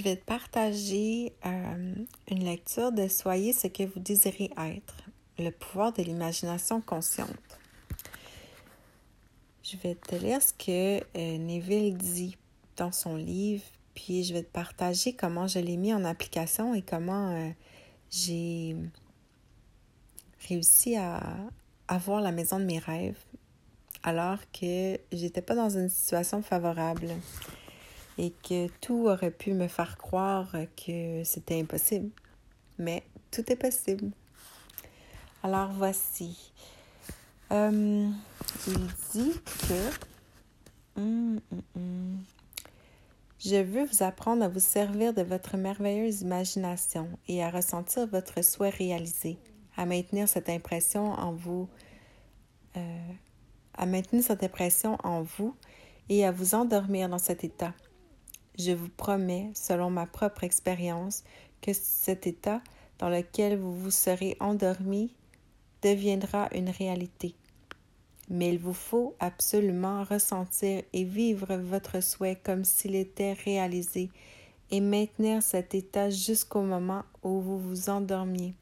je vais te partager euh, une lecture de Soyez ce que vous désirez être, le pouvoir de l'imagination consciente. Je vais te lire ce que euh, Neville dit dans son livre, puis je vais te partager comment je l'ai mis en application et comment euh, j'ai réussi à avoir la maison de mes rêves alors que j'étais pas dans une situation favorable et que tout aurait pu me faire croire que c'était impossible. Mais tout est possible. Alors voici. Euh, il dit que hum, hum, hum, je veux vous apprendre à vous servir de votre merveilleuse imagination et à ressentir votre souhait réalisé, à maintenir cette impression en vous, euh, à maintenir cette impression en vous et à vous endormir dans cet état. Je vous promets, selon ma propre expérience, que cet état dans lequel vous vous serez endormi deviendra une réalité. Mais il vous faut absolument ressentir et vivre votre souhait comme s'il était réalisé et maintenir cet état jusqu'au moment où vous vous endormiez.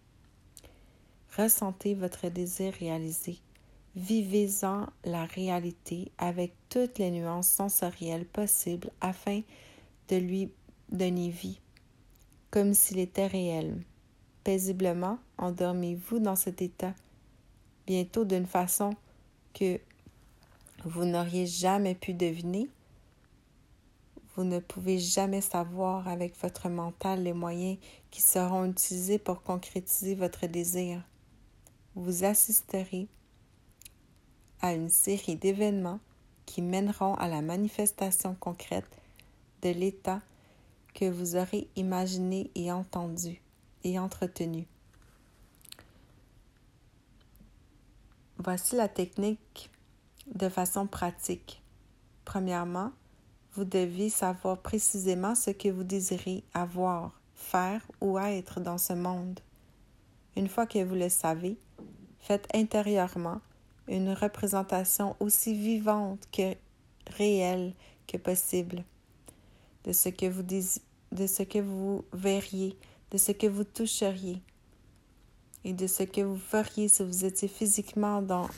Ressentez votre désir réalisé. Vivez-en la réalité avec toutes les nuances sensorielles possibles afin de lui donner vie, comme s'il était réel. Paisiblement, endormez-vous dans cet état, bientôt d'une façon que vous n'auriez jamais pu deviner. Vous ne pouvez jamais savoir avec votre mental les moyens qui seront utilisés pour concrétiser votre désir. Vous assisterez à une série d'événements qui mèneront à la manifestation concrète de l'état que vous aurez imaginé et entendu et entretenu. Voici la technique de façon pratique. Premièrement, vous devez savoir précisément ce que vous désirez avoir, faire ou être dans ce monde. Une fois que vous le savez, faites intérieurement une représentation aussi vivante que réelle que possible de ce que vous de ce que vous verriez, de ce que vous toucheriez et de ce que vous feriez si vous étiez physiquement dans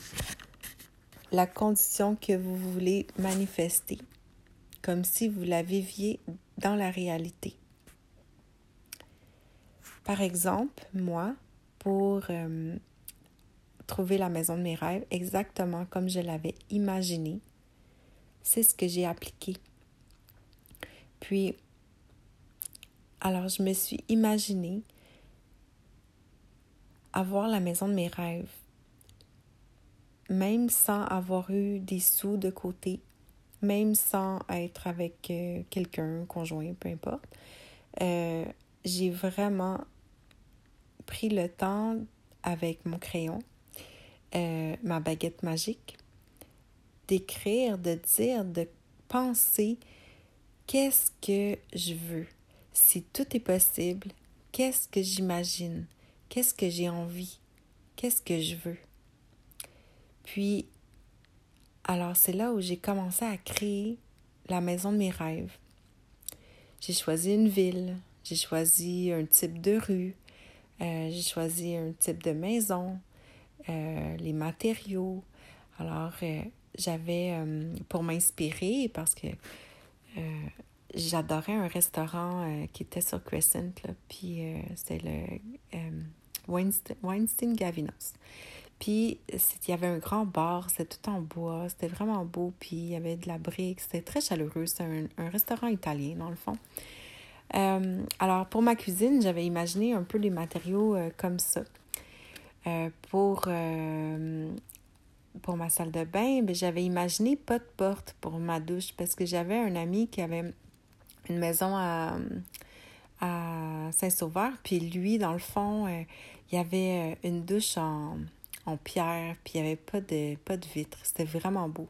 la condition que vous voulez manifester, comme si vous la viviez dans la réalité. Par exemple, moi, pour euh, trouver la maison de mes rêves exactement comme je l'avais imaginé, c'est ce que j'ai appliqué. Puis, alors je me suis imaginé avoir la maison de mes rêves, même sans avoir eu des sous de côté, même sans être avec euh, quelqu'un, conjoint, peu importe. Euh, j'ai vraiment pris le temps avec mon crayon, euh, ma baguette magique, d'écrire, de dire, de penser qu'est-ce que je veux? Si tout est possible, qu'est-ce que j'imagine? Qu'est-ce que j'ai envie? Qu'est-ce que je veux? Puis, alors c'est là où j'ai commencé à créer la maison de mes rêves. J'ai choisi une ville, j'ai choisi un type de rue, euh, j'ai choisi un type de maison, euh, les matériaux. Alors, euh, j'avais, pour m'inspirer, parce que j'adorais un restaurant euh, qui était sur Crescent, là, puis euh, c'était le Weinstein, Gavinos. Puis il y avait un grand bar, c'était tout en bois, c'était vraiment beau, puis il y avait de la brique, c'était très chaleureux, c'était un, restaurant italien dans le fond. alors pour ma cuisine, j'avais imaginé un peu les matériaux comme ça. pour pour ma salle de bain, ben, j'avais imaginé pas de porte pour ma douche parce que j'avais un ami qui avait une maison à, à Saint-Sauveur. Puis lui, dans le fond, euh, il y avait euh, une douche en, pierre, puis il n'y avait pas de, pas de vitre. C'était vraiment beau.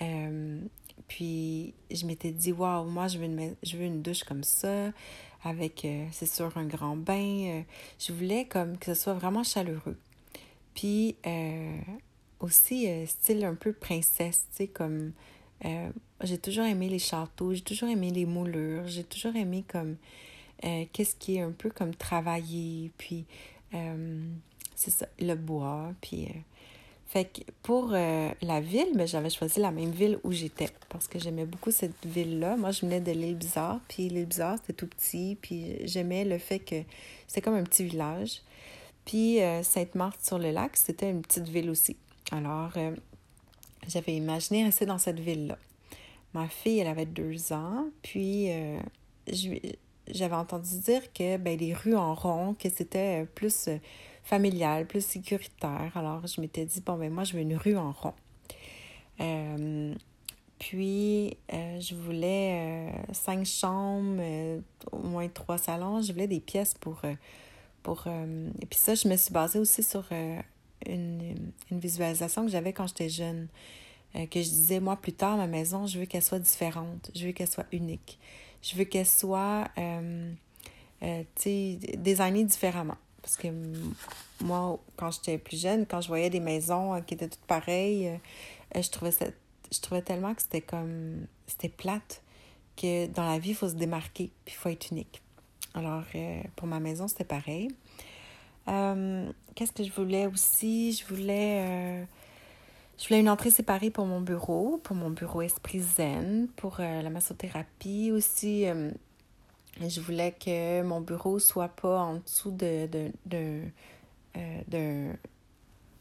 Euh, puis je m'étais dit, waouh, moi, je veux, une, je veux une douche comme ça, avec, c'est sûr, un grand bain. je voulais comme que ce soit vraiment chaleureux. Puis aussi euh, style un peu princesse, tu sais, comme Euh, j'ai toujours aimé les châteaux, j'ai toujours aimé les moulures, j'ai toujours aimé comme euh, qu'est-ce qui est un peu comme travailler, puis c'est ça, le bois, puis... fait que pour la ville, ben, j'avais choisi la même ville où j'étais parce que j'aimais beaucoup cette ville-là. Moi, je venais de l'île Bizarre, puis l'île Bizarre, c'était tout petit, puis j'aimais le fait que c'était comme un petit village. Puis Sainte-Marthe-sur-le-Lac, c'était une petite ville aussi. Alors, j'avais imaginé rester dans cette ville-là. Ma fille, elle avait deux ans, puis euh, j'avais entendu dire que ben, les rues en rond, que c'était plus euh, familial, plus sécuritaire. Alors, je m'étais dit, bon, ben moi, je veux une rue en rond. Euh, puis, je voulais cinq chambres, au moins trois salons. Je voulais des pièces pour... pour et puis ça, je me suis basée aussi sur une, une visualisation que j'avais quand j'étais jeune, euh, que je disais, moi, plus tard, ma maison, je veux qu'elle soit différente, je veux qu'elle soit unique, je veux qu'elle soit, euh, euh, tu sais, designée différemment. Parce que moi, quand j'étais plus jeune, quand je voyais des maisons qui étaient toutes pareilles, je, trouvais ça, je trouvais tellement que c'était comme, c'était plate, que dans la vie, il faut se démarquer, puis il faut être unique. Alors, pour ma maison, c'était pareil. Euh, qu'est-ce que je voulais aussi? Je voulais, euh, je voulais une entrée séparée pour mon bureau, pour mon bureau Esprit Zen, pour euh, la massothérapie aussi. je voulais que mon bureau soit pas en dessous de, de,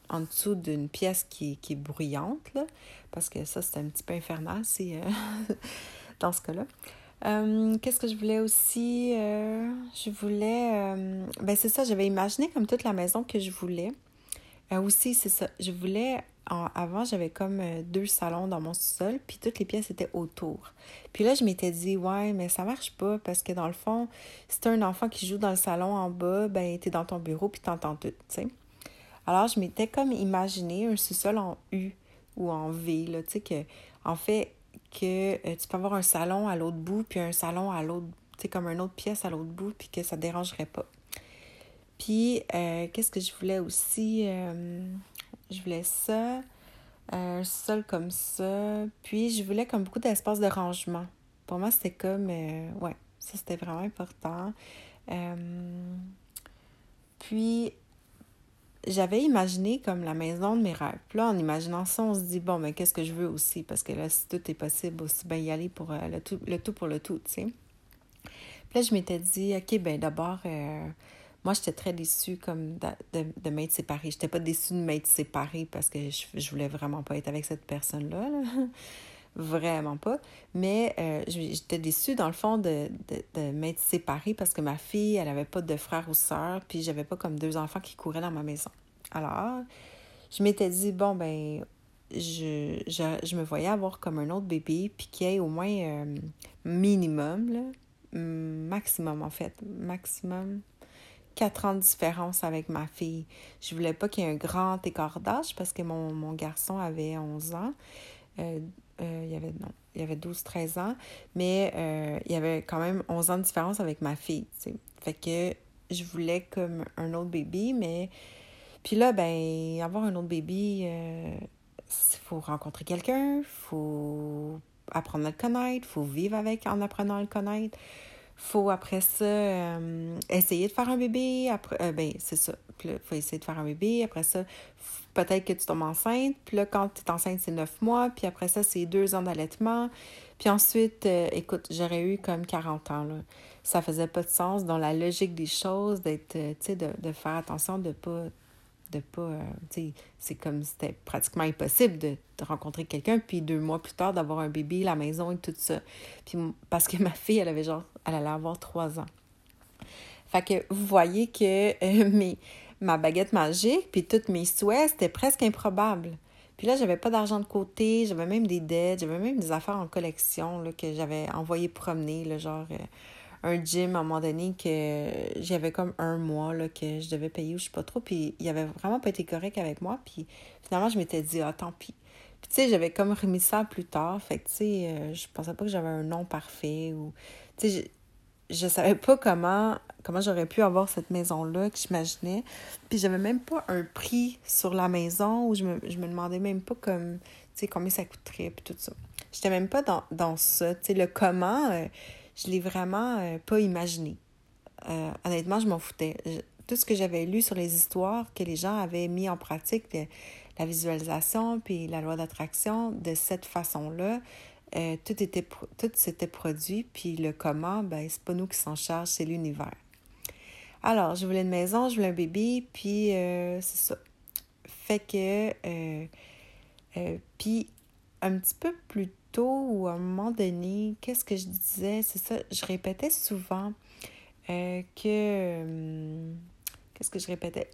en dessous d'une pièce qui, qui, est bruyante, là, parce que ça, c'est un petit peu infernal si, dans ce cas-là. Euh, qu'est-ce que je voulais aussi? Euh, je voulais... Euh, ben c'est ça, j'avais imaginé comme toute la maison que je voulais. aussi, c'est ça. Je voulais... avant, j'avais comme deux salons dans mon sous-sol, puis toutes les pièces étaient autour. Puis là, je m'étais dit, ouais, mais ça marche pas, parce que dans le fond, si t'as un enfant qui joue dans le salon en bas, ben t'es dans ton bureau, puis t'entends tout, tu sais. Alors, je m'étais comme imaginé un sous-sol en U ou en V, là, tu sais, que, en fait, que euh, tu peux avoir un salon à l'autre bout, puis un salon à l'autre, tu sais, comme une autre pièce à l'autre bout, puis que ça ne dérangerait pas. Puis, euh, qu'est-ce que je voulais aussi? Euh, je voulais ça, un sol comme ça. Puis, je voulais comme beaucoup d'espace de rangement. Pour moi, c'était comme, ouais, ça c'était vraiment important. puis, j'avais imaginé comme la maison de mes rêves. Puis là, en imaginant ça, on se dit, bon, mais qu'est-ce que je veux aussi? Parce que là, si tout est possible, aussi bien y aller pour euh, le, tout, le tout pour le tout, tu sais. Puis là, je m'étais dit, OK, ben d'abord, euh, moi, j'étais très déçue comme de, de, de m'être séparée. J'étais pas déçue de m'être séparée parce que je, je voulais vraiment pas être avec cette personne-là. Vraiment pas. Mais euh, j'étais déçue, dans le fond, de, de, de m'être séparée parce que ma fille, elle avait pas de frère ou sœur, puis j'avais pas comme deux enfants qui couraient dans ma maison. Alors, je m'étais dit, bon, ben, je, je, me voyais avoir comme un autre bébé, puis qu'il y ait au moins euh, minimum, là, maximum en fait, maximum quatre ans de différence avec ma fille. Je voulais pas qu'il y ait un grand écart d'âge parce que mon, mon garçon avait 11 ans. Euh, euh, il y avait, non, il y avait 12-13 ans, mais euh, il y avait quand même 11 ans de différence avec ma fille, Fait que je voulais comme un autre bébé, mais... Puis là, ben, avoir un autre bébé, il euh, faut rencontrer quelqu'un, faut apprendre à le connaître, faut vivre avec en apprenant à le connaître faut après ça essayer de faire un bébé. Après, ben, c'est ça. Faut essayer de faire un bébé. Après ça, peut-être que tu tombes enceinte. Puis là, quand tu es enceinte, c'est neuf mois. Puis après ça, c'est deux ans d'allaitement. Puis ensuite, euh, écoute, j'aurais eu comme 40 ans. Là. Ça faisait pas de sens dans la logique des choses d'être, euh, tu sais, de, faire attention de pas de pas, euh, c'est comme c'était pratiquement impossible de, de rencontrer quelqu'un, puis deux mois plus tard d'avoir un bébé, la maison et tout ça. Puis parce que ma fille, elle avait genre, elle allait avoir trois ans. Fait que vous voyez que mes, ma baguette magique, puis tous mes souhaits, c'était presque improbable. Puis là, j'avais pas d'argent de côté, j'avais même des dettes, j'avais même des affaires en collection là, que j'avais envoyé promener, là, genre euh, un gym à un moment donné que j'avais comme un mois là, que je devais payer ou je sais pas trop, puis il avait vraiment pas été correct avec moi, puis finalement, je m'étais dit, ah, tant pis. Puis tu sais, j'avais comme remis ça plus tard, fait que tu sais, euh, je pensais pas que j'avais un nom parfait ou... Tu sais, je savais pas comment comment j'aurais pu avoir cette maison-là que j'imaginais. Puis j'avais même pas un prix sur la maison où je me, je me demandais même pas comme, sais, combien ça coûterait, puis tout ça. J'étais même pas dans, dans ça. Tu sais, le comment, euh, je l'ai vraiment euh, pas imaginé. Euh, honnêtement, je m'en foutais. tout ce que j'avais lu sur les histoires que les gens avaient mis en pratique, la visualisation, puis la loi d'attraction, de cette façon-là, tout était tout s'était produit, puis le comment, ben c'est pas nous qui s'en charge, c'est l'univers. Alors, je voulais une maison, je voulais un bébé, puis c'est ça. Fait que, puis un petit peu plus ou à un moment donné, qu'est-ce que je disais? C'est ça, je répétais souvent euh, que. Qu'est-ce que je répétais?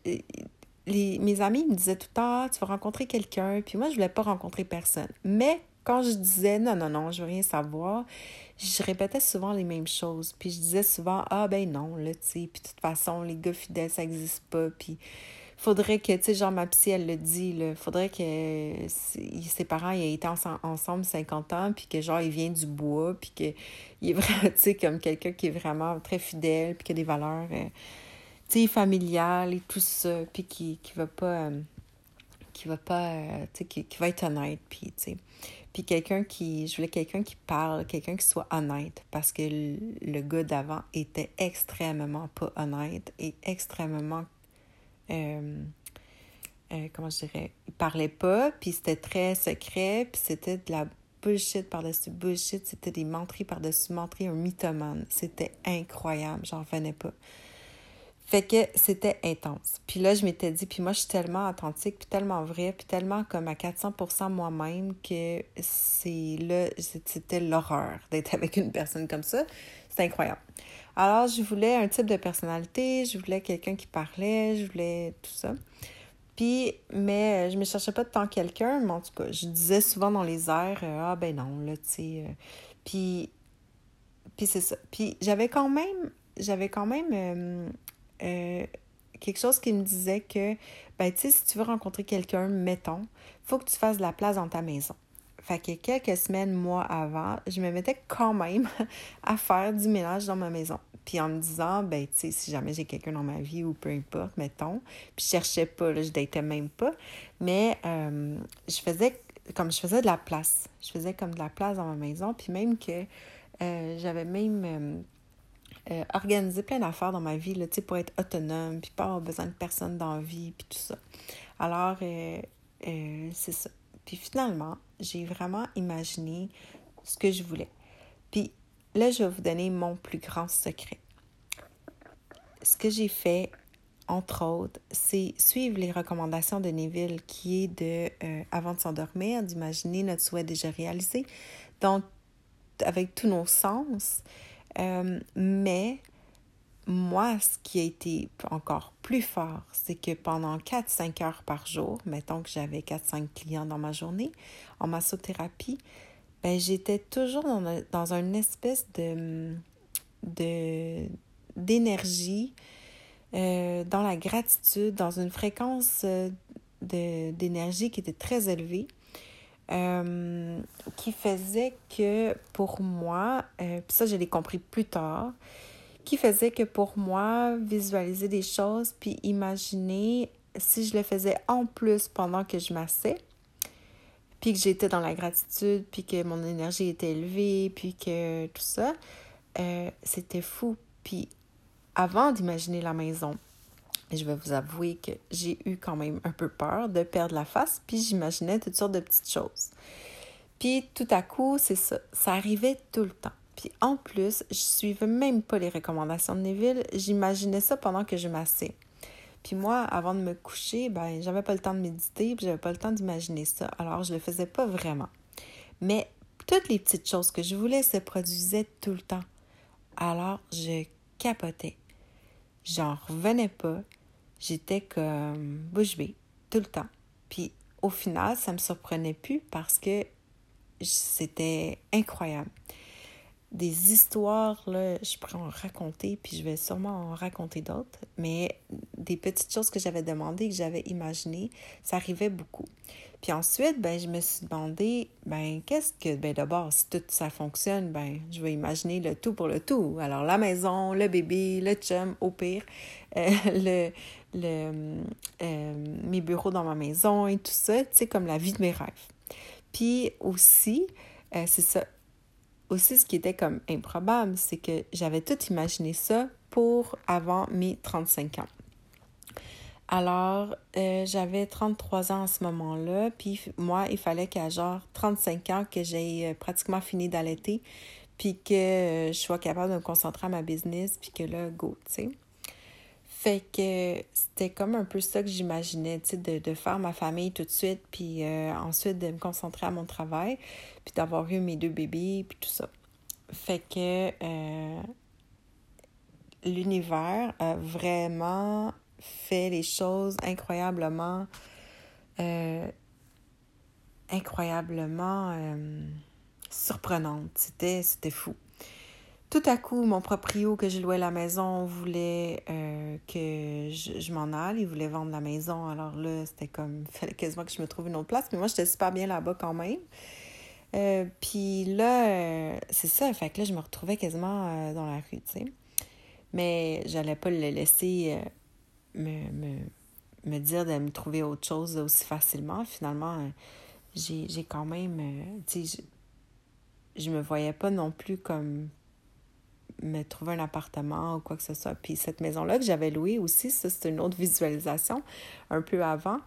Les, mes amis me disaient tout le temps, ah, tu vas rencontrer quelqu'un, puis moi, je voulais pas rencontrer personne. Mais quand je disais non, non, non, je veux rien savoir, je répétais souvent les mêmes choses. Puis je disais souvent, ah ben non, là, tu sais, puis de toute façon, les gars fidèles, ça n'existe pas. Puis faudrait que, tu sais, genre ma psy, elle le dit, là, faudrait que ses parents aient été ensemble 50 ans, puis que genre, il vient du bois, puis qu'il est vraiment, tu sais, comme quelqu'un qui est vraiment très fidèle, puis qui a des valeurs, euh, tu sais, familiales et tout ça, puis qui, qui va pas, euh, qui va pas, euh, tu sais, qui, qui, va être honnête, puis, tu sais. Puis quelqu'un qui, je voulais quelqu'un qui parle, quelqu'un qui soit honnête, parce que le, gars d'avant était extrêmement pas honnête et extrêmement euh, euh, comment je dirais, il parlait pas, puis c'était très secret, puis c'était de la bullshit par-dessus bullshit, c'était des menteries par-dessus menteries, un mythomane. C'était incroyable, j'en revenais pas. Fait que c'était intense. Puis là, je m'étais dit, puis moi, je suis tellement authentique, puis tellement vrai, puis tellement comme à 400% moi-même que c'est là, c'était l'horreur d'être avec une personne comme ça. C'est incroyable. Alors, je voulais un type de personnalité, je voulais quelqu'un qui parlait, je voulais tout ça. Puis, mais je me cherchais pas de tant quelqu'un, mais en tout cas, je disais souvent dans les airs, euh, ah ben non, là, tu sais. Euh. puis, puis c'est ça. Puis j'avais quand même, j'avais quand même euh, quelque chose qui me disait que, ben tu sais, si tu veux rencontrer quelqu'un, mettons, faut que tu fasses de la place dans ta maison. Fait que quelques semaines, mois avant, je me mettais quand même à faire du ménage dans ma maison. Puis en me disant, ben, tu sais, si jamais j'ai quelqu'un dans ma vie ou peu importe, mettons. Puis je cherchais pas, là, je datais même pas. Mais euh, je faisais comme je faisais de la place. Je faisais comme de la place dans ma maison. Puis même que euh, j'avais même euh, organisé plein d'affaires dans ma vie, là, pour être autonome, puis pas avoir besoin de personne dans vie, puis tout ça. Alors, c'est ça. Puis finalement, j'ai vraiment imaginé ce que je voulais. Puis là, je vais vous donner mon plus grand secret. Ce que j'ai fait, entre autres, c'est suivre les recommandations de Neville, qui est de, euh, avant de s'endormir, d'imaginer notre souhait déjà réalisé, donc avec tous nos sens. Euh, mais moi, ce qui a été encore plus fort, c'est que pendant 4-5 heures par jour, mettons que j'avais 4-5 clients dans ma journée en massothérapie, ben, j'étais toujours dans, dans une espèce de, de d'énergie, euh, dans la gratitude, dans une fréquence euh, d'énergie qui était très élevée. Euh, qui faisait que pour moi, puis ça je l'ai compris plus tard, qui faisait que pour moi, visualiser des choses puis imaginer si je le faisais en plus pendant que je massais, puis que j'étais dans la gratitude, puis que mon énergie était élevée, puis que tout ça, euh, c'était fou. Puis avant d'imaginer la maison, je vais vous avouer que j'ai eu quand même un peu peur de perdre la face, puis j'imaginais toutes sortes de petites choses. Puis tout à coup, c'est ça, ça arrivait tout le temps. Puis en plus, je suivais même pas les recommandations de Neville, j'imaginais ça pendant que je massais. Puis moi, avant de me coucher, ben j'avais pas le temps de méditer, puis j'avais pas le temps d'imaginer ça. Alors je le faisais pas vraiment. Mais toutes les petites choses que je voulais se produisaient tout le temps. Alors je capotais. J'en revenais pas. J'étais comme bouche bée tout le temps. Puis au final, ça me surprenait plus parce que c'était incroyable des histoires, là, je pourrais en raconter, puis je vais sûrement en raconter d'autres, mais des petites choses que j'avais demandées, que j'avais imaginées, ça arrivait beaucoup. Puis ensuite, ben, je me suis demandé, ben, qu'est-ce que, ben, d'abord, si tout ça fonctionne, ben, je vais imaginer le tout pour le tout. Alors, la maison, le bébé, le chum, au pire, euh, le, le, euh, mes bureaux dans ma maison et tout ça, tu sais, comme la vie de mes rêves. Puis aussi, euh, c'est ça. Aussi, ce qui était comme improbable, c'est que j'avais tout imaginé ça pour avant mes 35 ans. Alors, euh, j'avais 33 ans à ce moment-là, puis moi, il fallait qu'à genre 35 ans que j'ai euh, pratiquement fini d'allaiter, puis que je sois capable de me concentrer à ma business, puis que là, go, tu sais. Fait que c'était comme un peu ça que j'imaginais, tu sais, de, de, faire ma famille tout de suite, puis euh, ensuite de me concentrer à mon travail, puis d'avoir eu mes deux bébés, puis tout ça. Fait que euh, l'univers a vraiment fait les choses incroyablement, euh, incroyablement surprenantes. C'était, c'était fou. Tout à coup, mon proprio que je louais la maison voulait euh, que je, m'en aille. Il voulait vendre la maison. Alors là, c'était comme, il fallait quasiment que je me trouve une autre place. Mais moi, j'étais super bien là-bas quand même. Euh, puis là, euh, c'est ça. Fait que là, je me retrouvais quasiment dans la rue, tu sais. Mais j'allais pas le laisser me, me, me, dire de me trouver autre chose aussi facilement. Finalement, j'ai quand même, tu sais, je, je me voyais pas non plus comme me trouver un appartement ou quoi que ce soit. Puis cette maison-là que j'avais louée aussi, ça c'est une autre visualisation un peu avant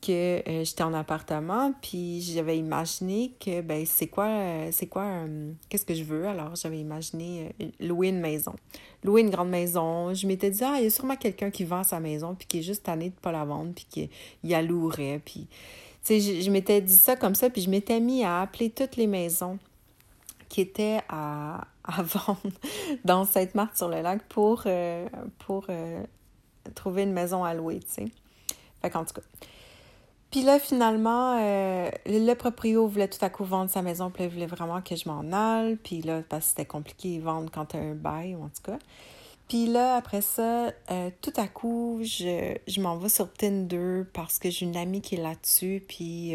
que euh, j'étais en appartement puis j'avais imaginé que ben c'est quoi c'est quoi euh, qu'est-ce que je veux? Alors j'avais imaginé euh, louer une maison. Louer une grande maison. Je m'étais dit ah il y a sûrement quelqu'un qui vend sa maison puis qui est juste tanné de pas la vendre puis qui y a louerait puis tu sais je, je m'étais dit ça comme ça puis je m'étais mis à appeler toutes les maisons qui étaient à, à vendre dans Sainte-Marthe-sur-le-Lac pour, euh, pour euh, trouver une maison à louer, tu sais. Fait qu'en tout cas. Puis là, finalement, euh, le proprio voulait tout à coup vendre sa maison, puis il voulait vraiment que je m'en aille. Puis là, parce que c'était compliqué de vendre quand tu as un bail, en tout cas. Puis là, après ça, tout à coup, je, je m'en vais sur Tinder parce que j'ai une amie qui est là-dessus, puis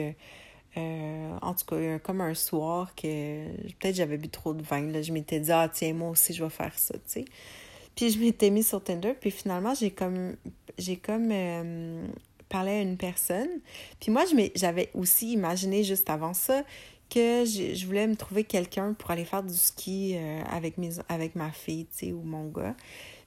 euh, en tout cas, comme un soir que peut-être j'avais bu trop de vin. Là, je m'étais dit, ah tiens, moi aussi, je vais faire ça, tu sais. Puis je m'étais mis sur Tinder, puis finalement, j'ai comme, j'ai comme euh, parlé à une personne. Puis moi, j'avais aussi imaginé juste avant ça que je, voulais me trouver quelqu'un pour aller faire du ski euh, avec, mes, avec ma fille, tu sais, ou mon gars.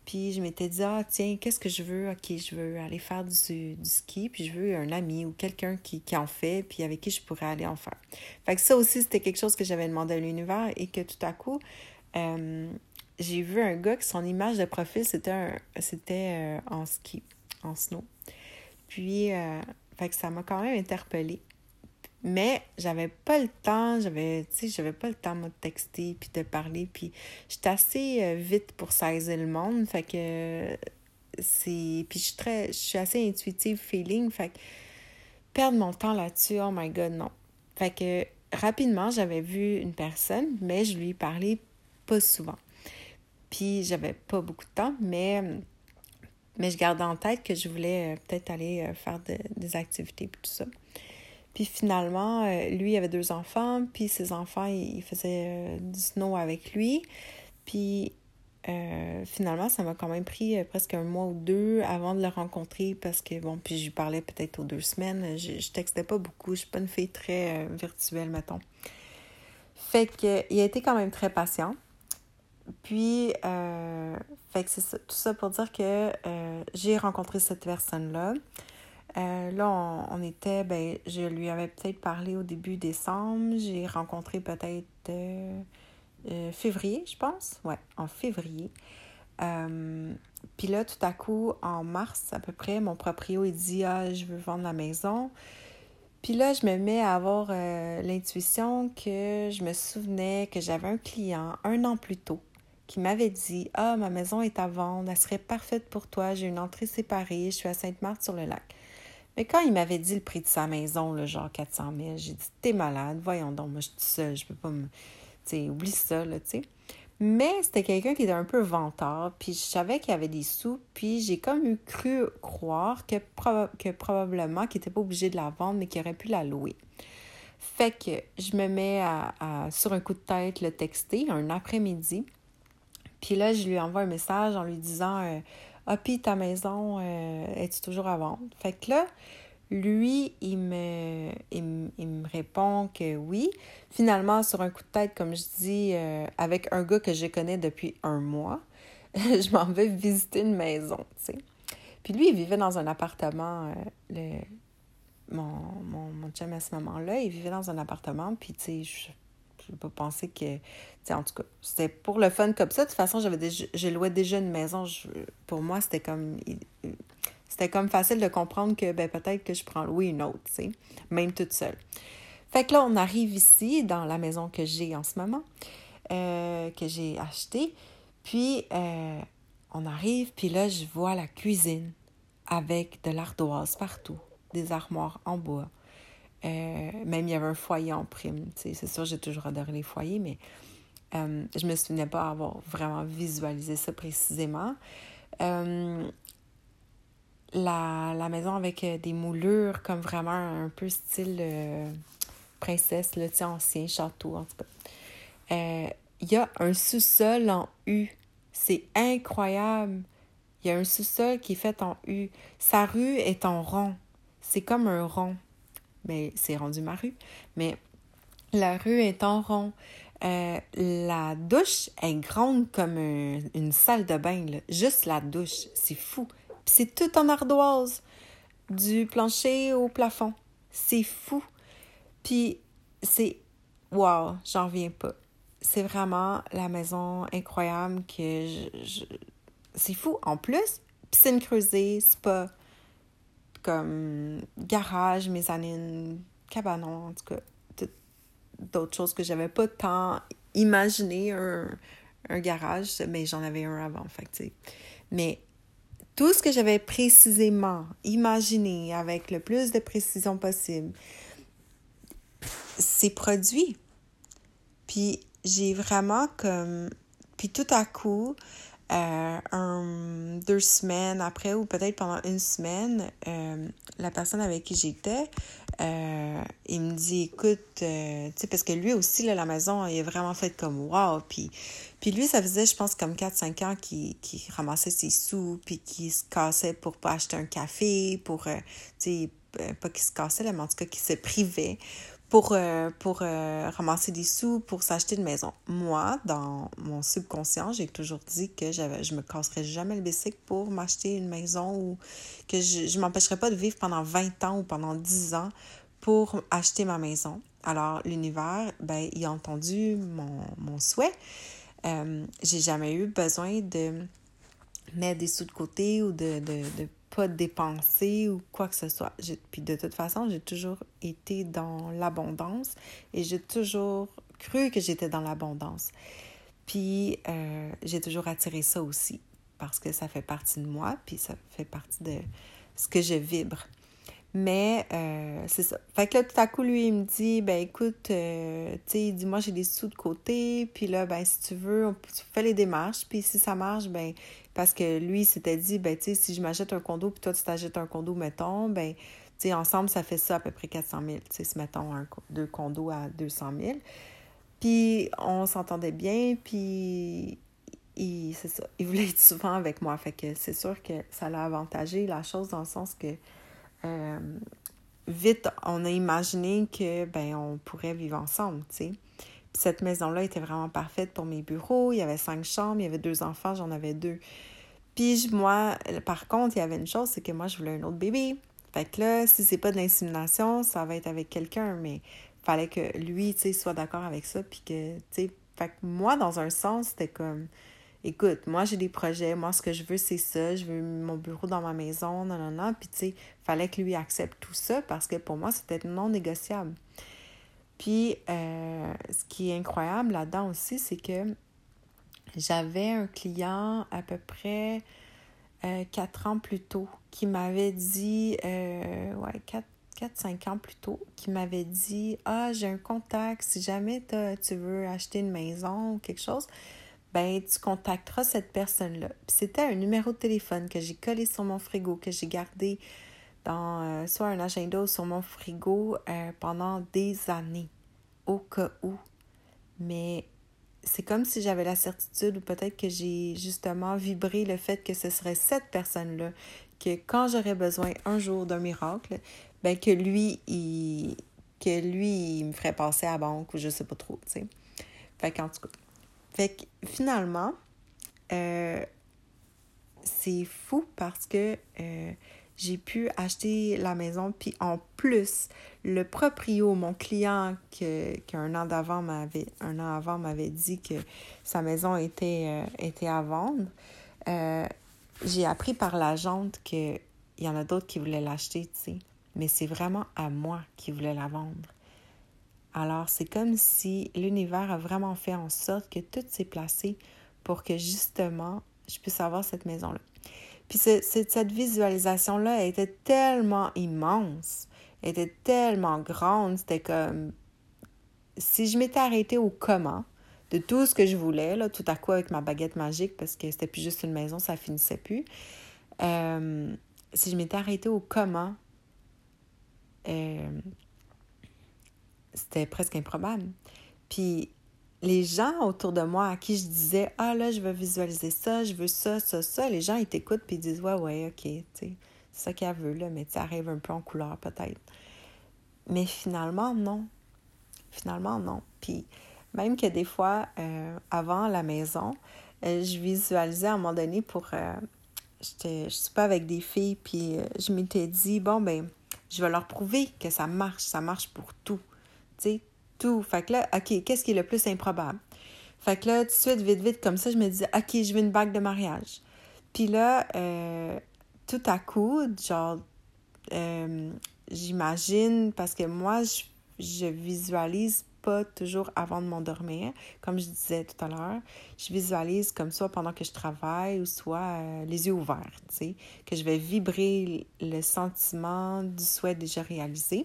Puis je m'étais dit, ah tiens, qu'est-ce que je veux? Ok, je veux aller faire du, du ski, puis je veux un ami ou quelqu'un qui, qui, en fait, puis avec qui je pourrais aller en faire. Fait que ça aussi, c'était quelque chose que j'avais demandé à l'univers et que tout à coup, euh, j'ai vu un gars que son image de profil, c'était euh, en ski, en snow. Puis, euh, fait que ça m'a quand même interpellée. Mais j'avais pas le temps, j'avais, tu sais, j'avais pas le temps de texter puis de parler. Puis j'étais assez euh, vite pour saisir le monde. Fait que c'est. Puis je suis très. Je suis assez intuitive feeling. Fait que perdre mon temps là-dessus, oh my god, non. Fait que rapidement, j'avais vu une personne, mais je lui parlais pas souvent. Puis j'avais pas beaucoup de temps, mais. Mais je gardais en tête que je voulais euh, peut-être aller euh, faire des activités et tout ça. Puis finalement, euh, lui, il avait deux enfants, puis ses enfants, il faisait euh, du snow avec lui. Puis euh, finalement, ça m'a quand même pris presque un mois ou deux avant de le rencontrer parce que, bon, puis je lui parlais peut-être aux deux semaines. Je, je textais pas beaucoup, je suis pas une fille très virtuelle, mettons. Fait qu'il a été quand même très patient. Puis, fait que c'est tout ça pour dire que j'ai rencontré cette personne-là. Euh, là, on, était, ben, je lui avais peut-être parlé au début décembre. J'ai rencontré peut-être euh, euh, février, je pense. Ouais, en février. Puis là, tout à coup, en mars à peu près, mon proprio, il dit Ah, je veux vendre la maison. Puis là, je me mets à avoir l'intuition que je me souvenais que j'avais un client un an plus tôt qui m'avait dit Ah, ma maison est à vendre, elle serait parfaite pour toi, j'ai une entrée séparée, je suis à Sainte-Marthe-sur-le-Lac. Mais quand il m'avait dit le prix de sa maison, le genre 400 000, j'ai dit T'es malade, voyons donc, moi je suis seule, je peux pas me. Tu sais, oublie ça, là, tu sais. Mais c'était quelqu'un qui était un peu vantard, puis je savais qu'il avait des sous, puis j'ai comme eu cru croire que, que probablement qu'il n'était pas obligé de la vendre, mais qu'il aurait pu la louer. Fait que je me mets à, sur un coup de tête le texter un après-midi. Puis là, je lui envoie un message en lui disant euh, ah, puis ta maison, euh, est tu toujours à vendre? Fait que là, Lui, il me, il, me répond que oui. Finalement, sur un coup de tête, comme je dis, euh, avec un gars que je connais depuis un mois, je m'en vais visiter une maison, tu sais. Puis lui, il vivait dans un appartement, euh, le, mon, mon, mon chum à ce moment-là, il vivait dans un appartement, puis tu sais, je pas penser que. En tout cas, c'était pour le fun comme ça. De toute façon, j'avais déjà, je louais déjà une maison. pour moi, c'était comme. C'était comme facile de comprendre que ben, peut-être que je prends louer une autre, tu sais, même toute seule. Fait que là, on arrive ici, dans la maison que j'ai en ce moment, euh, que j'ai achetée. Puis, euh, on arrive, puis là, je vois la cuisine avec de l'ardoise partout, des armoires en bois, euh, même il y avait un foyer en prime. C'est sûr, j'ai toujours adoré les foyers, mais euh, je me souvenais pas avoir vraiment visualisé ça précisément. Euh, la, la, maison avec des moulures comme vraiment un peu style princesse, là, ancien château en tout cas. Il y a un sous-sol en U. C'est incroyable. Il y a un sous-sol qui est fait en U. Sa rue est en rond. C'est comme un rond mais c'est rendu ma rue. Mais la rue est en rond. Euh, la douche est grande comme une salle de bain, juste la douche. C'est fou. Puis c'est tout en ardoise, du plancher au plafond. C'est fou. Puis c'est. Wow, j'en reviens pas. C'est vraiment la maison incroyable que. C'est fou. En plus, piscine creusée, spa, comme garage, mezzanine, cabanon, en tout cas, d'autres choses que j'avais pas tant imaginé un, garage, mais j'en avais un avant, fait Mais tout ce que j'avais précisément imaginé avec le plus de précision possible, c'est produit. Puis j'ai vraiment comme... Puis tout à coup, euh, un, deux semaines après ou peut-être pendant une semaine, euh, la personne avec qui j'étais, euh, il me dit écoute, tu sais, parce que lui aussi, là, la maison, il est vraiment fait comme wow. Puis, puis lui, ça faisait, je pense, comme 4-5 ans qu'il ramassait ses sous, puis qu'il se cassait pour pas acheter un café, pour, tu sais, pas qu'il se cassait, mais en tout cas qu'il se privait pour, euh, pour euh, ramasser des sous, pour s'acheter une maison. Moi, dans mon subconscient, j'ai toujours dit que je me casserais jamais le bicycle pour m'acheter une maison ou que je ne m'empêcherais pas de vivre pendant 20 ans ou pendant 10 ans pour acheter ma maison. Alors, l'univers, ben, il a entendu mon, mon souhait. Euh, j'ai jamais eu besoin de mettre des sous de côté ou de, de pas dépenser ou quoi que ce soit. Puis de toute façon, j'ai toujours été dans l'abondance et j'ai toujours cru que j'étais dans l'abondance. Puis euh, j'ai toujours attiré ça aussi parce que ça fait partie de moi, puis ça fait partie de ce que je vibre. Mais euh, c'est ça. Fait que là, tout à coup, lui, il me dit, ben écoute, euh, tu sais, il dit, moi, j'ai des sous de côté, puis là, ben si tu veux, on, tu fais les démarches, puis si ça marche, ben parce que lui, il s'était dit, ben tu sais, si je m'achète un condo, puis toi, tu t'achètes un condo, mettons, ben tu sais, ensemble, ça fait ça à peu près 400 000, tu sais, mettons un, deux condos à 200 000. Puis on s'entendait bien, puis il, c'est ça, il voulait être souvent avec moi. Fait que c'est sûr que ça l'a avantagé la chose dans le sens que euh, vite, on a imaginé que ben on pourrait vivre ensemble, tu sais. Cette maison-là était vraiment parfaite pour mes bureaux. Il y avait cinq chambres, il y avait deux enfants, j'en avais deux. Puis moi, par contre, il y avait une chose, c'est que moi, je voulais un autre bébé. Fait que là, si c'est pas de l'insémination, ça va être avec quelqu'un, mais fallait que lui, tu sais, soit d'accord avec ça, puis que, tu sais, fait que moi, dans un sens, c'était comme, écoute, moi j'ai des projets, moi ce que je veux c'est ça, je veux mon bureau dans ma maison, non, non. Puis tu sais, fallait que lui accepte tout ça parce que pour moi c'était non négociable. Puis euh, ce qui est incroyable là-dedans aussi, c'est que j'avais un client à peu près euh, quatre ans plus tôt qui m'avait dit, euh, ouais, quatre 4-5 ans plus tôt, qui m'avait dit Ah, j'ai un contact, si jamais tu veux acheter une maison ou quelque chose, ben tu contacteras cette personne-là. C'était un numéro de téléphone que j'ai collé sur mon frigo, que j'ai gardé dans euh, soit un agenda ou sur mon frigo euh, pendant des années, au cas où. Mais c'est comme si j'avais la certitude ou peut-être que j'ai justement vibré le fait que ce serait cette personne-là que quand j'aurais besoin un jour d'un miracle, ben que lui, il, que lui, me ferait passer à la banque ou je sais pas trop, tu sais. Fait tout cas. Fait que finalement, euh, c'est fou parce que euh, j'ai pu acheter la maison. Puis en plus, le proprio, mon client qui un an d'avant m'avait un an avant m'avait dit que sa maison était, euh, était à vendre. j'ai appris par l'agente qu'il y en a d'autres qui voulaient l'acheter, tu sais. Mais c'est vraiment à moi qui voulais la vendre. Alors, c'est comme si l'univers a vraiment fait en sorte que tout s'est placé pour que justement, je puisse avoir cette maison-là. Puis cette visualisation-là était tellement immense, était tellement grande, c'était comme si je m'étais arrêtée au comment de tout ce que je voulais, tout à coup avec ma baguette magique, parce que c'était plus juste une maison, ça finissait plus. Euh, si je m'étais arrêtée au comment, euh, c'était presque improbable. Puis les gens autour de moi à qui je disais Ah là, je veux visualiser ça, je veux ça, ça, ça, les gens ils t'écoutent puis ils disent Ouais, ouais, ok, c'est ça qu'elle veut là, mais tu arrives un peu en couleur peut-être. Mais finalement, non. Finalement, non. Puis même que des fois, euh, avant la maison, euh, je visualisais à un moment donné pour. Euh, je suis pas avec des filles, puis je m'étais dit Bon, ben, je vais leur prouver que ça marche, ça marche pour tout tout. Fait que là, OK, qu'est-ce qui est le plus improbable? Fait que là, tout de suite, vite, vite, comme ça, je me disais, OK, je veux une bague de mariage. Puis là, euh, tout à coup, genre, euh, j'imagine, parce que moi, je, visualise pas toujours avant de m'endormir, comme je disais tout à l'heure. Je visualise comme ça pendant que je travaille ou soit euh, les yeux ouverts, tu sais, que je vais vibrer le sentiment du souhait déjà réalisé.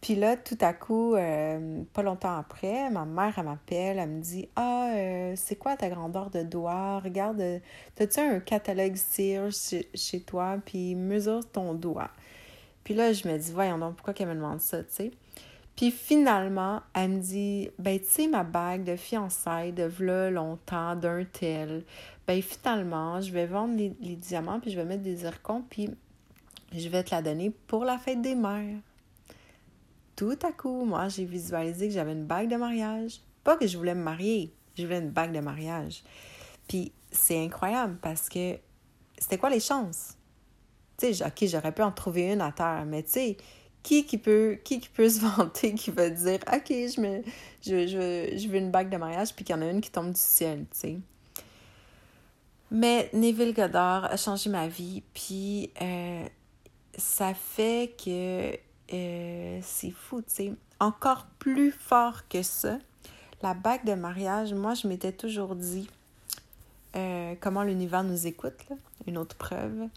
Puis là, tout à coup, euh, pas longtemps après, ma mère, elle m'appelle, elle me dit Ah, euh, c'est quoi ta grandeur de doigt Regarde, as-tu un catalogue Sears chez, toi? Puis mesure ton doigt. Puis là, je me dis Voyons donc, pourquoi qu'elle me demande ça, tu sais Puis finalement, elle me dit Ben, tu sais, ma bague de fiançailles de v'là longtemps, d'un tel, ben finalement, je vais vendre les, les diamants, puis je vais mettre des zircons, puis je vais te la donner pour la fête des mères tout à coup, moi, j'ai visualisé que j'avais une bague de mariage. Pas que je voulais me marier, je voulais une bague de mariage. Puis c'est incroyable parce que c'était quoi les chances? Tu sais, OK, j'aurais pu en trouver une à terre, mais tu sais, qui qui peut qui, peut se vanter qui va dire OK, je me je, je, je veux une bague de mariage puis qu'il y en a une qui tombe du ciel, tu sais. Mais Neville Goddard a changé ma vie, puis euh, ça fait que euh, c'est fou, tu sais. Encore plus fort que ça, la bague de mariage, moi, je m'étais toujours dit euh, comment l'univers nous écoute, une autre preuve.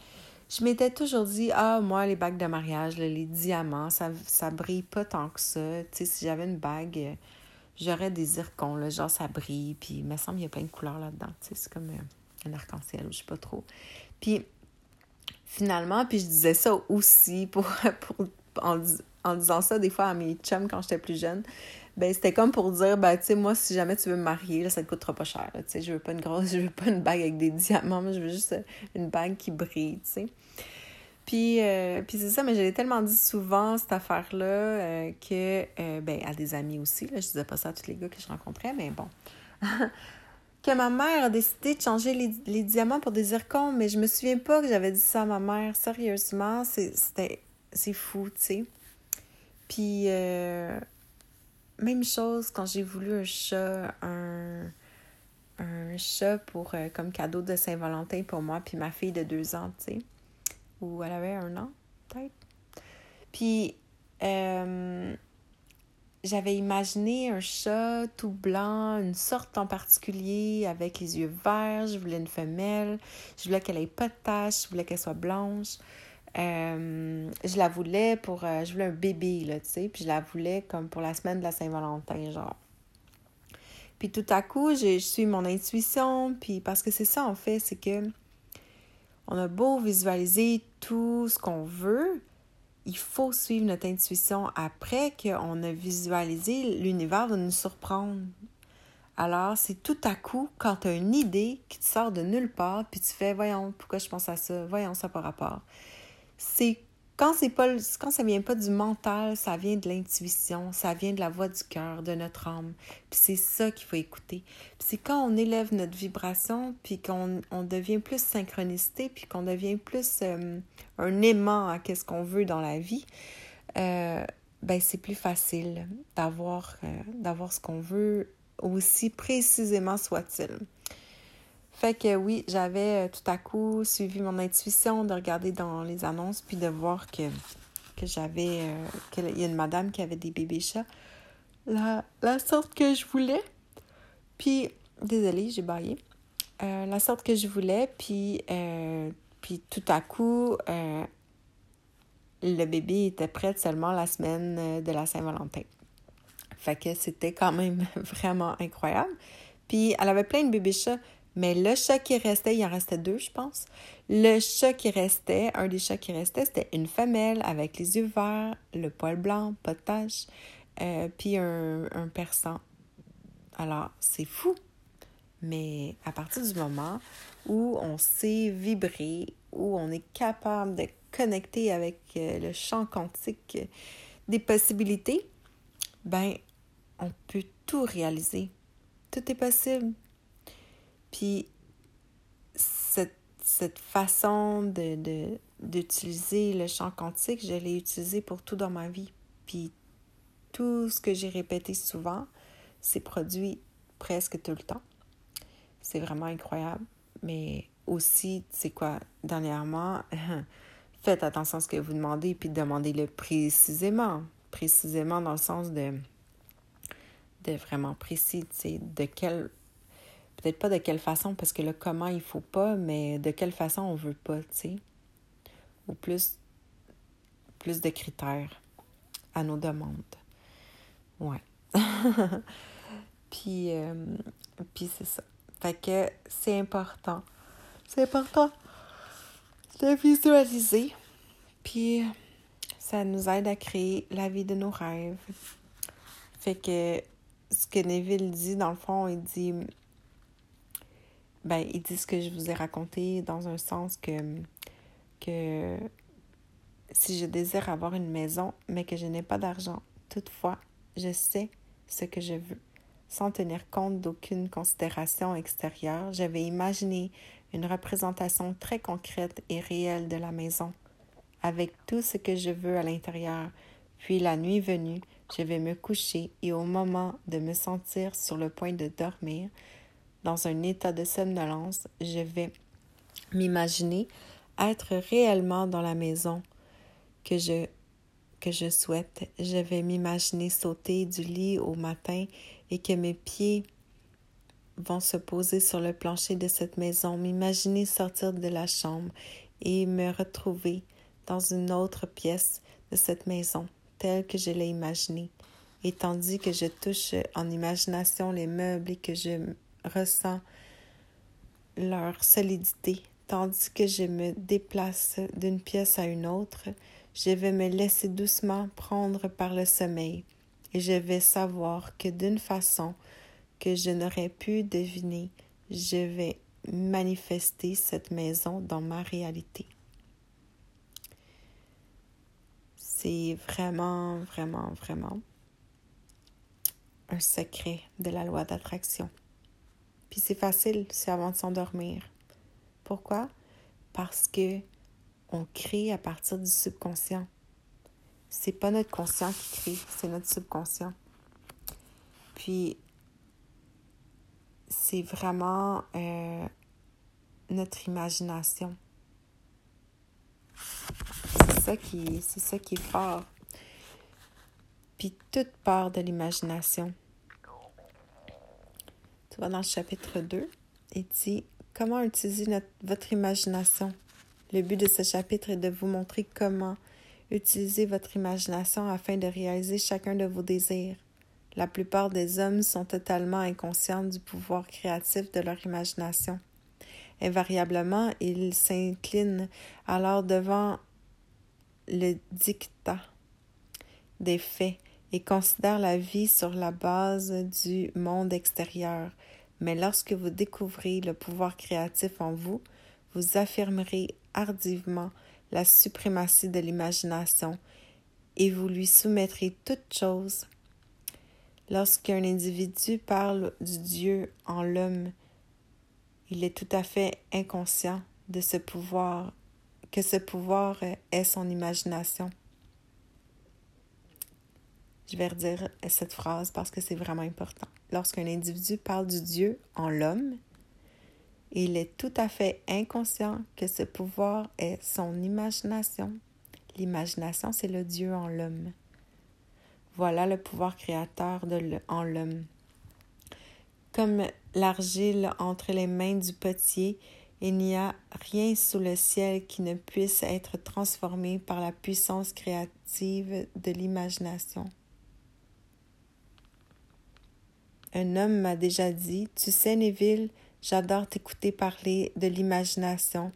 Je m'étais toujours dit, ah, moi, les bagues de mariage, les diamants, ça, ça brille pas tant que ça. Tu sais, si j'avais une bague, euh, j'aurais des zircons, là, genre ça brille, puis il me semble qu'il y a plein de couleurs là-dedans. Tu sais, c'est comme un arc-en-ciel, je sais pas trop. Puis finalement, puis je disais ça aussi pour en, disant ça des fois à mes chums quand j'étais plus jeune, ben c'était comme pour dire ben tu sais moi si jamais tu veux me marier là, ça te coûtera pas cher tu sais je veux pas une grosse je veux pas une bague avec des diamants mais je veux juste une bague qui brille tu sais. Puis, euh, puis c'est ça mais j'avais tellement dit souvent cette affaire là euh, que euh, ben à des amis aussi là je disais pas ça à tous les gars que je rencontrais mais bon. Que ma mère a décidé de changer les, les diamants pour des zircons mais je me souviens pas que j'avais dit ça à ma mère sérieusement c'était c'est fou, tu sais. Puis, euh, même chose quand j'ai voulu un chat, un, un chat pour, euh, comme cadeau de Saint-Valentin pour moi, puis ma fille de deux ans, tu sais. Ou elle avait un an, peut-être. Puis, euh, j'avais imaginé un chat tout blanc, une sorte en particulier, avec les yeux verts. Je voulais une femelle. Je voulais qu'elle ait pas de taches. Je voulais qu'elle soit blanche. Euh, je la voulais pour. Euh, je voulais un bébé, là, tu sais. Puis je la voulais comme pour la semaine de la Saint-Valentin, genre. Puis tout à coup, je suis mon intuition. Puis parce que c'est ça, en fait, c'est que. On a beau visualiser tout ce qu'on veut, il faut suivre notre intuition. Après qu'on a visualisé, l'univers va nous surprendre. Alors, c'est tout à coup, quand tu as une idée qui te sort de nulle part, puis tu fais, voyons, pourquoi je pense à ça, voyons, ça par rapport c'est quand c'est pas quand ça vient pas du mental, ça vient de l'intuition, ça vient de la voix du cœur, de notre âme. Puis c'est ça qu'il faut écouter. Puis c'est quand on élève notre vibration, puis qu'on on devient plus synchronicité, puis qu'on devient plus euh, un aimant à qu'est-ce qu'on veut dans la vie, euh, ben c'est plus facile d'avoir euh, d'avoir ce qu'on veut aussi précisément soit-il. Fait que oui, j'avais euh, tout à coup suivi mon intuition de regarder dans les annonces puis de voir que, j'avais. Euh, qu'il y a une madame qui avait des bébés chats. La, la sorte que je voulais. Puis, désolée, j'ai baillé. Euh, la sorte que je voulais, puis, puis tout à coup, le bébé était prêt seulement la semaine de la Saint-Valentin. Fait que c'était quand même vraiment incroyable. Puis elle avait plein de bébés chats. Mais le chat qui restait, il en restait deux, je pense. Le chat qui restait, un des chats qui restait, c'était une femelle avec les yeux verts, le poil blanc, pas de tache, euh, puis un, un persan. Alors, c'est fou. Mais à partir du moment où on sait vibrer, où on est capable de connecter avec euh, le champ quantique des possibilités, ben, on peut tout réaliser. Tout est possible. Puis cette, cette façon de, d'utiliser le champ quantique, je l'ai utilisé pour tout dans ma vie. Puis tout ce que j'ai répété souvent, c'est produit presque tout le temps. C'est vraiment incroyable. Mais aussi, c'est quoi, dernièrement, faites attention à ce que vous demandez, puis demandez-le précisément. Précisément dans le sens de, de vraiment précis, tu sais, de quel Peut-être pas de quelle façon, parce que le comment il faut pas, mais de quelle façon on veut pas, tu sais. Ou plus, plus de critères à nos demandes. Ouais. puis, euh, puis c'est ça. Fait que c'est important. C'est important de visualiser. Puis ça nous aide à créer la vie de nos rêves. Fait que ce que Neville dit, dans le fond, il dit ben, il dit ce que je vous ai raconté dans un sens que, que si je désire avoir une maison, mais que je n'ai pas d'argent, toutefois, je sais ce que je veux. Sans tenir compte d'aucune considération extérieure, j'avais imaginé une représentation très concrète et réelle de la maison, avec tout ce que je veux à l'intérieur. Puis la nuit venue, je vais me coucher et au moment de me sentir sur le point de dormir, dans un état de somnolence, je vais m'imaginer être réellement dans la maison que je, que je souhaite. Je vais m'imaginer sauter du lit au matin et que mes pieds vont se poser sur le plancher de cette maison, m'imaginer sortir de la chambre et me retrouver dans une autre pièce de cette maison, telle que je l'ai imaginée. Et tandis que je touche en imagination les meubles et que je ressens leur solidité, tandis que je me déplace d'une pièce à une autre, je vais me laisser doucement prendre par le sommeil, et je vais savoir que d'une façon que je n'aurais pu deviner, je vais manifester cette maison dans ma réalité. C'est vraiment, vraiment, vraiment un secret de la loi d'attraction. Puis c'est facile, c'est avant de s'endormir. Pourquoi? Parce que on crée à partir du subconscient. C'est pas notre conscient qui crée, c'est notre subconscient. Puis c'est vraiment euh, notre imagination. C'est ça qui, c'est ça qui est fort. Puis toute part de l'imagination. Tu vas dans le chapitre 2 et dit comment utiliser votre imagination? Le but de ce chapitre est de vous montrer comment utiliser votre imagination afin de réaliser chacun de vos désirs. La plupart des hommes sont totalement inconscients du pouvoir créatif de leur imagination. Invariablement, ils s'inclinent alors devant le dictat des faits et considère la vie sur la base du monde extérieur. Mais lorsque vous découvrez le pouvoir créatif en vous, vous affirmerez hardivement la suprématie de l'imagination et vous lui soumettrez toutes choses. Lorsqu'un individu parle du Dieu en l'homme, il est tout à fait inconscient de ce pouvoir, que ce pouvoir est son imagination. Je vais redire cette phrase parce que c'est vraiment important. Lorsqu'un individu parle du Dieu en l'homme, il est tout à fait inconscient que ce pouvoir est son imagination. L'imagination, c'est le Dieu en l'homme. Voilà le pouvoir créateur en l'homme. Comme l'argile entre les mains du potier, il n'y a rien sous le ciel qui ne puisse être transformé par la puissance créative de l'imagination. Un homme m'a déjà dit Tu sais, Neville, j'adore t'écouter parler de l'imagination,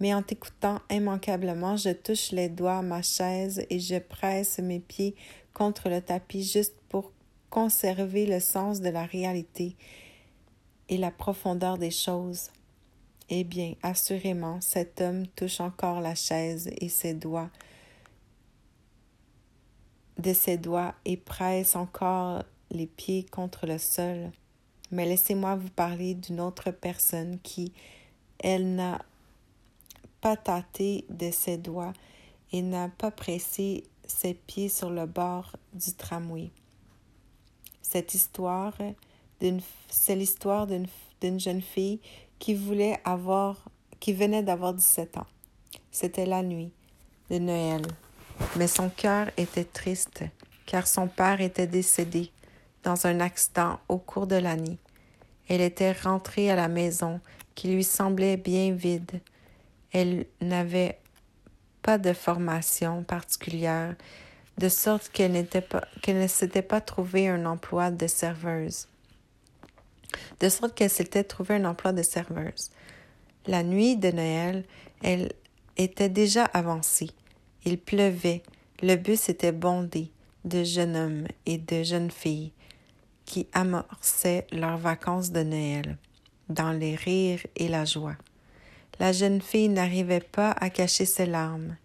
mais en t'écoutant immanquablement, je touche les doigts à ma chaise et je presse mes pieds contre le tapis juste pour conserver le sens de la réalité et la profondeur des choses. Eh bien, assurément, cet homme touche encore la chaise et ses doigts de ses doigts et presse encore les pieds contre le sol. Mais laissez-moi vous parler d'une autre personne qui, elle n'a pas tâté de ses doigts et n'a pas pressé ses pieds sur le bord du tramway. Cette histoire, c'est l'histoire d'une jeune fille qui voulait avoir, qui venait d'avoir 17 ans. C'était la nuit de Noël, mais son cœur était triste car son père était décédé dans un accident au cours de l'année. Elle était rentrée à la maison qui lui semblait bien vide. Elle n'avait pas de formation particulière, de sorte qu'elle, ne s'était pas trouvée un emploi de serveuse. De sorte qu'elle s'était trouvée un emploi de serveuse. La nuit de Noël, elle était déjà avancée. Il pleuvait. Le bus était bondé de jeunes hommes et de jeunes filles qui amorçaient leurs vacances de Noël, dans les rires et la joie. La jeune fille n'arrivait pas à cacher ses larmes.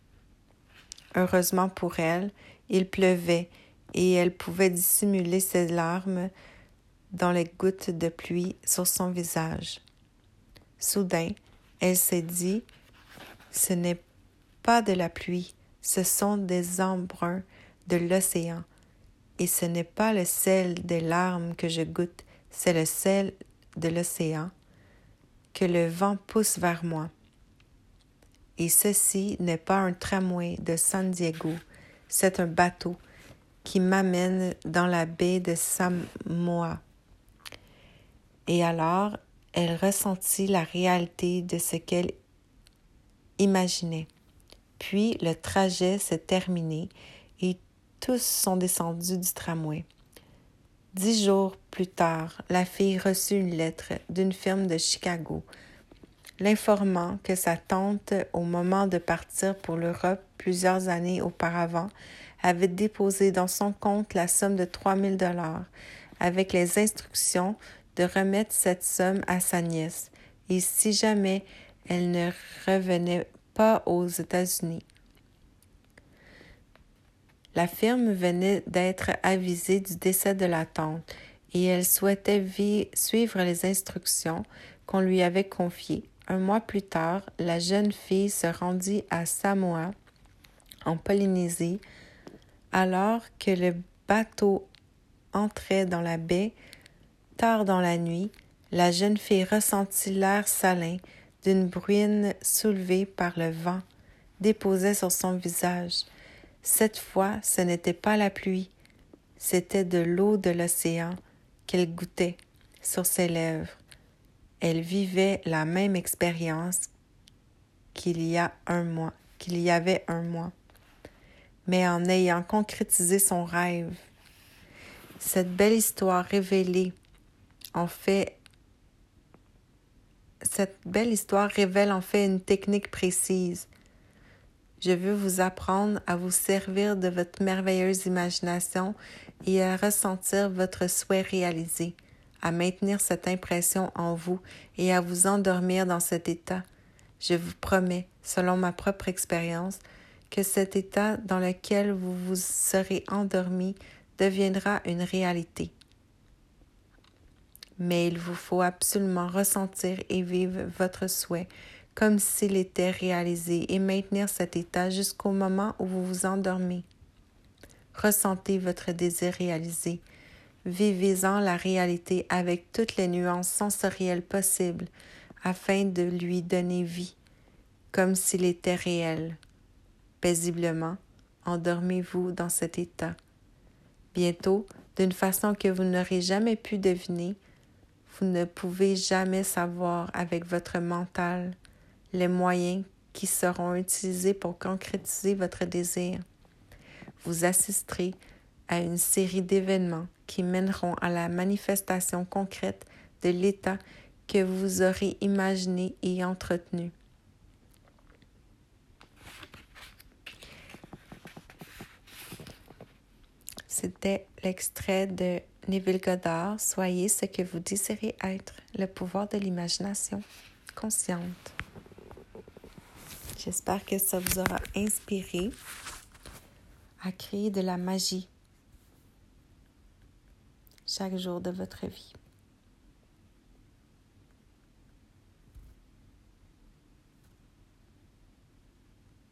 Heureusement pour elle, il pleuvait et elle pouvait dissimuler ses larmes dans les gouttes de pluie sur son visage. Soudain, elle s'est dit Ce n'est pas de la pluie, ce sont des embruns de l'océan et ce n'est pas le sel des larmes que je goûte, c'est le sel de l'océan que le vent pousse vers moi. Et ceci n'est pas un tramway de San Diego, c'est un bateau qui m'amène dans la baie de Samoa. Et alors, elle ressentit la réalité de ce qu'elle imaginait. Puis le trajet s'est terminé tous sont descendus du tramway. Dix jours plus tard, la fille reçut une lettre d'une firme de Chicago l'informant que sa tante, au moment de partir pour l'Europe plusieurs années auparavant, avait déposé dans son compte la somme de trois mille dollars, avec les instructions de remettre cette somme à sa nièce, et si jamais elle ne revenait pas aux États-Unis. La firme venait d'être avisée du décès de la tante et elle souhaitait suivre les instructions qu'on lui avait confiées. Un mois plus tard, la jeune fille se rendit à Samoa, en Polynésie, alors que le bateau entrait dans la baie. Tard dans la nuit, la jeune fille ressentit l'air salin d'une bruine soulevée par le vent déposait sur son visage. Cette fois, ce n'était pas la pluie, c'était de l'eau de l'océan qu'elle goûtait sur ses lèvres. Elle vivait la même expérience qu'il y a un mois, qu'il y avait un mois, mais en ayant concrétisé son rêve. Cette belle histoire révélée en fait cette belle histoire révèle en fait une technique précise je veux vous apprendre à vous servir de votre merveilleuse imagination et à ressentir votre souhait réalisé, à maintenir cette impression en vous et à vous endormir dans cet état. Je vous promets, selon ma propre expérience, que cet état dans lequel vous vous serez endormi deviendra une réalité. Mais il vous faut absolument ressentir et vivre votre souhait comme s'il était réalisé et maintenir cet état jusqu'au moment où vous vous endormez. Ressentez votre désir réalisé. Vivez-en la réalité avec toutes les nuances sensorielles possibles afin de lui donner vie, comme s'il était réel. Paisiblement, endormez-vous dans cet état. Bientôt, d'une façon que vous n'aurez jamais pu deviner, vous ne pouvez jamais savoir avec votre mental les moyens qui seront utilisés pour concrétiser votre désir. Vous assisterez à une série d'événements qui mèneront à la manifestation concrète de l'état que vous aurez imaginé et entretenu. C'était l'extrait de Neville Goddard, Soyez ce que vous désirez être, le pouvoir de l'imagination consciente. J'espère que ça vous aura inspiré à créer de la magie chaque jour de votre vie.